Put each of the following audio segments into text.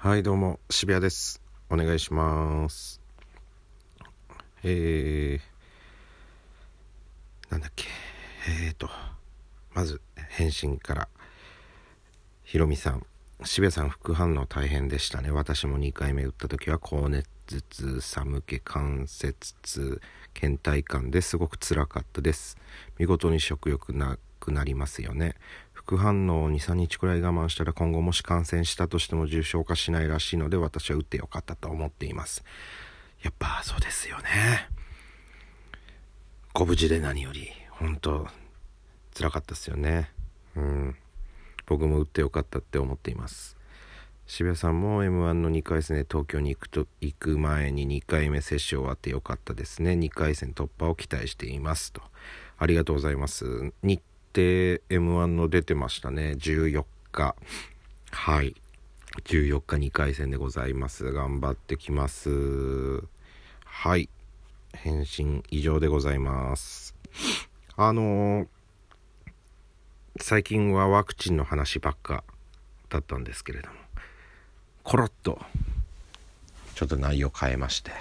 はいどうも渋谷です。お願いします。えー、なんだっけ。えーとまず返信から。ひろみさん渋谷さん副反応大変でしたね。私も2回目打った時は高熱頭痛寒気関節痛倦怠感ですごく辛かったです。見事に食欲なくなりますよね。副反応を23日くらい我慢したら今後もし感染したとしても重症化しないらしいので私は打ってよかったと思っています。やっぱそうですよね。ご無事で何より本当辛かったですよね。うん。僕も打ってよかったって思っています。渋谷さんも m 1の2回戦で東京に行くと行く前に2回目接種終わってよかったですね。2回戦突破を期待していますと。ありがとうございます。程 m 1の出てましたね。14日。はい。14日2回戦でございます。頑張ってきます。はい。返信以上でございます。あのー、最近はワクチンの話ばっかだったんですけれどもコロッとちょっと内容変えまして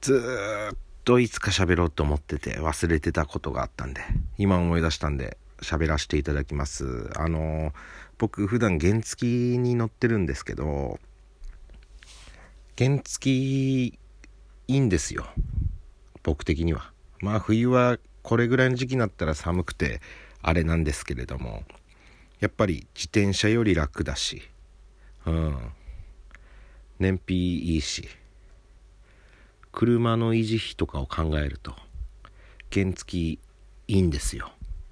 ずーっとといつか喋ろうと思ってて忘れてたことがあったんで今思い出したんで喋らせていただきます。あの僕普段原付に乗ってるんですけど原付いいんですよ。僕的には。まあ冬はこれぐらいの時期になったら寒くてあれなんですけれどもやっぱり自転車より楽だしうん。燃費いいし。車の維持費とかを考えると原付いいんですよ。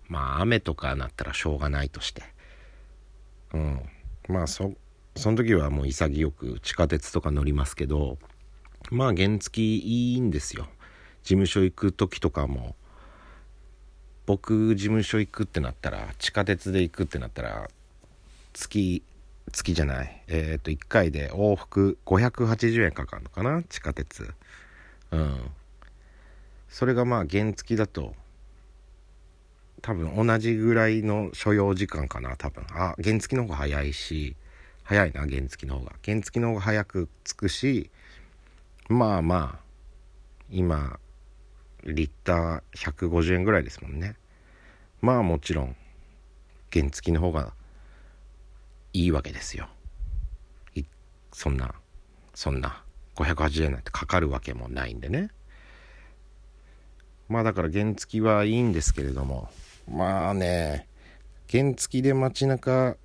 まあ雨とかなったらしょうがないとして。うん。まあそその時はもう潔く地下鉄とか乗りますけどまあ原付いいんですよ。事務所行く時とかも僕事務所行くってなったら地下鉄で行くってなったら月月じゃない。えっ、ー、と1回で往復580円かかるのかな？地下鉄。うん。それがまあ原付だと多分同じぐらいの所要時間かな多分。あ原付の方が早いし早いな原付の方が。原付の方が早く着くしまあまあ今リッター150円ぐらいですもんね。まあもちろん原付の方がいいわけですよ。そんなそんな。580円なんてかかるわけもないんでね。まあだから原付はいいんですけれども。まあね原付で街中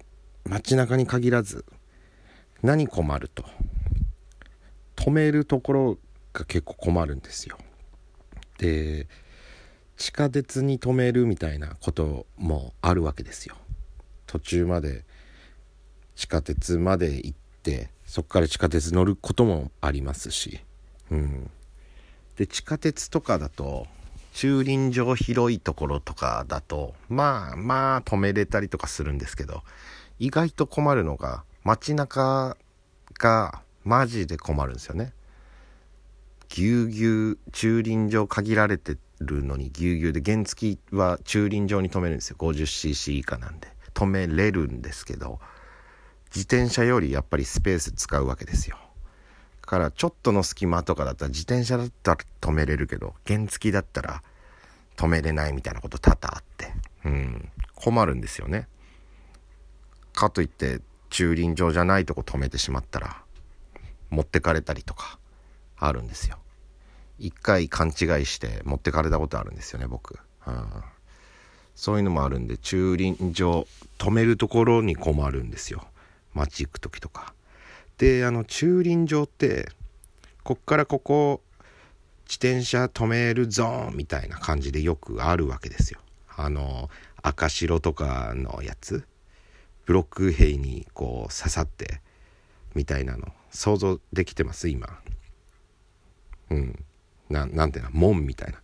街中に限らず何困ると。止めるところが結構困るんですよ。で地下鉄に止めるみたいなこともあるわけですよ。途中まで地下鉄まで行ってそこから地下鉄乗ることもありますしうんで地下鉄とかだと駐輪場広いところとかだと、まあまあ止めれたりとかするんですけど、意外と困るのが、街中がマジで困るんですよね。ぎゅうぎゅう、駐輪場限られてるのにぎゅうぎゅうで、原付は駐輪場に止めるんですよ。50cc 以下なんで。止めれるんですけど、自転車よりやっぱりスペース使うわけですよ。からちょっとの隙間とかだったら自転車だったら止めれるけど原付だったら止めれないみたいなこと多々あって。うん。困るんですよね。かといって駐輪場じゃないとこ止めてしまったら持ってかれたりとかあるんですよ。一回勘違いして持ってかれたことあるんですよね僕、うん、そういうのもあるんで駐輪場止めるところに困るんですよ。街行く時とか。であの駐輪場ってこっからここ自転車止めるゾーンみたいな感じでよくあるわけですよ。あの赤白とかのやつ。ブロック塀にこう刺さってみたいなの想像できてます今。うん。ななんていうの門みたいな。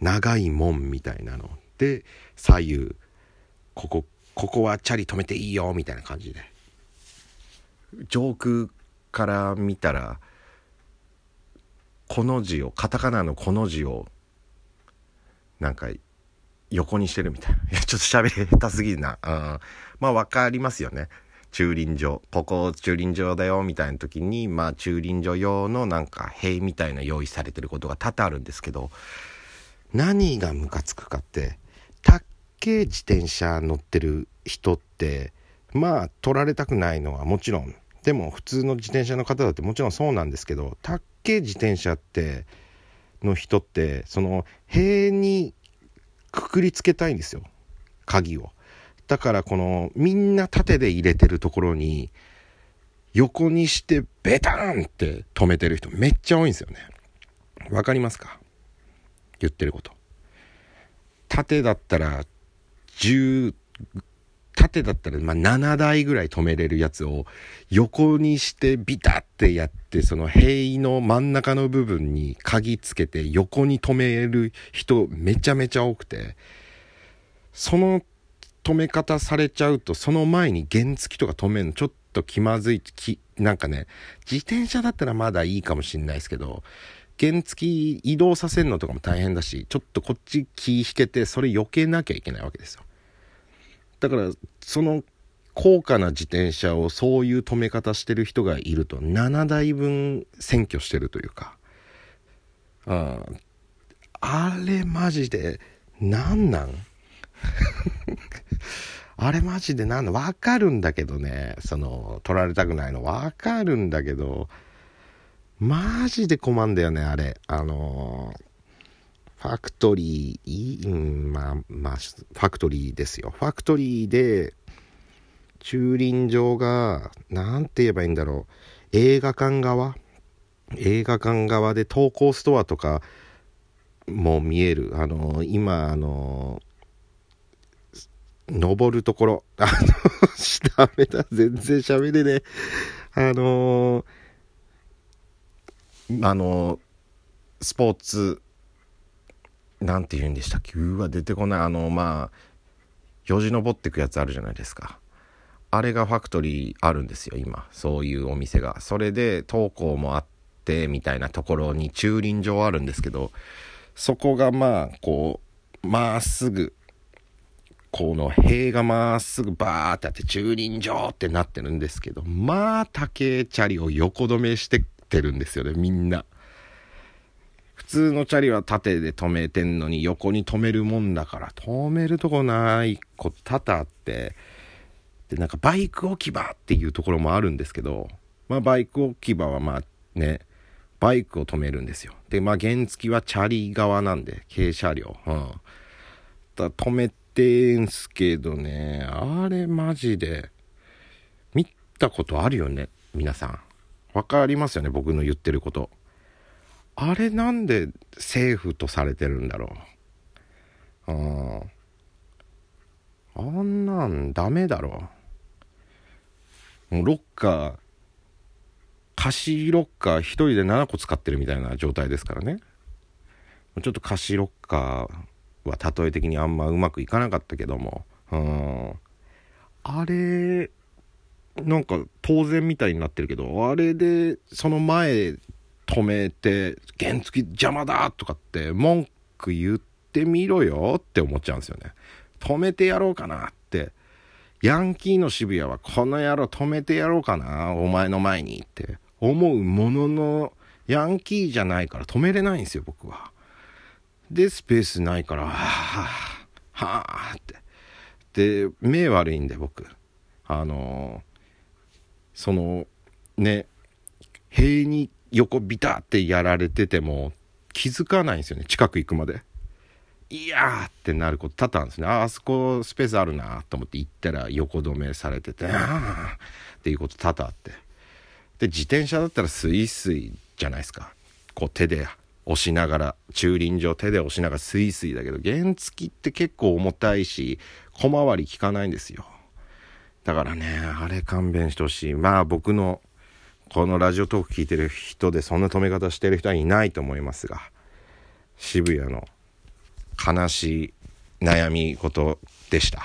長い門みたいなので左右ここここはチャリ止めていいよみたいな感じで。上空から見たらこの字をカタカナのこの字をなんか横にしてるみたいな。い、ちょっと喋り下手すぎるな。うん。まあ分かりますよね。駐輪場ここ駐輪場だよみたいな時にまあ駐輪場用のなんか塀みたいな用意されてることが多々あるんですけど何がムカつくかってたっけ自転車乗ってる人ってまあ取られたくないのはもちろんでも普通の自転車の方だってもちろんそうなんですけどたっけ自転車っての人ってその塀にくくりつけたいんですよ鍵を。だからこのみんな縦で入れてるところに横にしてベタンって止めてる人めっちゃ多いんですよね。わかりますか？言ってること。縦だったら10縦だったらまあ7台ぐらい止めれるやつを横にしてビタってやってその塀の真ん中の部分に鍵つけて横に止める人めちゃめちゃ多くてその止め方されちゃうとその前に原付とか止めるのちょっと気まずいきなんかね自転車だったらまだいいかもしんないですけど原付移動させるのとかも大変だしちょっとこっち気引けてそれ避けなきゃいけないわけですよ。だからその高価な自転車をそういう止め方してる人がいると7台分占拠してるというか。ああれマジで何なん？あれマジでなんだ わかるんだけどねその取られたくないの。わかるんだけどマジで困んだよねあれ。あのファクトリー、うん、まあまあファクトリーですよファクトリーで駐輪場が何て言えばいいんだろう映画館側映画館側で投稿ストアとかも見えるあの今あの登るところ。あの、ダメだ。全然喋れねえ。あの、あの、スポーツ、なんて言うんでしたっけ？うわ、出てこない。あの、まあ、よじ登ってくやつあるじゃないですか。あれがファクトリーあるんですよ、今。そういうお店が。それで、投稿もあって、みたいなところに駐輪場あるんですけど、そこがまあ、こう、まっすぐ、この塀がまっすぐバーってあって駐輪場ってなってるんですけど、まあ竹チャリを横止めしてってるんですよね、みんな。普通のチャリは縦で止めてんのに横に止めるもんだから止めるとこないこと多々あって、で、なんかバイク置き場っていうところもあるんですけど、まあバイク置き場はまあね、バイクを止めるんですよ。で、まあ原付はチャリ側なんで、軽車両。うん。だ止めてんすけどね、あれマジで、見たことあるよね、皆さん。わかりますよね、僕の言ってること。あれなんでセーフとされてるんだろう？ああんなんダメだろ。もうロッカー、貸しロッカー1人で7個使ってるみたいな状態ですからね。ちょっと貸しロッカーは例え的にあんまうまくいかなかったけども、うん、あれなんか当然みたいになってるけどあれでその前止めて原付邪魔だとかって文句言ってみろよって思っちゃうんですよね止めてやろうかなってヤンキーの渋谷はこの野郎止めてやろうかなお前の前にって思うもののヤンキーじゃないから止めれないんですよ僕はで、スペースないから、はあ、はあって。で、目悪いんで、僕。あのその、ね、塀に横ビタってやられてても気づかないんですよね、近く行くまで。いやーってなること多々あるんですね。あ、あそこスペースあるなと思って行ったら横止めされてて、ああっていうこと多々あって。で、自転車だったらスイスイじゃないですか。こう手で押しながら、駐輪場手で押しながらスイスイだけど、原付って結構重たいし、小回り効かないんですよ。だからね、あれ勘弁してほしい。まあ僕の、このラジオトーク聞いてる人でそんな止め方してる人はいないと思いますが、渋谷の悲しい悩み事でした。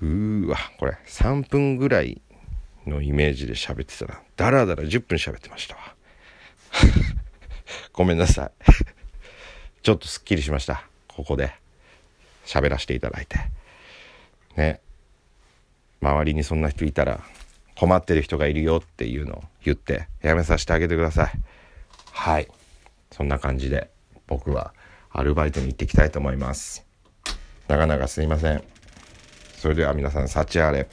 うーわ、これ3分ぐらいのイメージで喋ってたら、だらだら10分喋ってましたわ。ごめんなさい。ちょっとすっきりしました。ここで。喋らせていただいて。ね。周りにそんな人いたら困ってる人がいるよっていうのを言ってやめさせてあげてください。はい。そんな感じで僕はアルバイトに行っていきたいと思います。なかなかすいません。それでは皆さん幸あれ。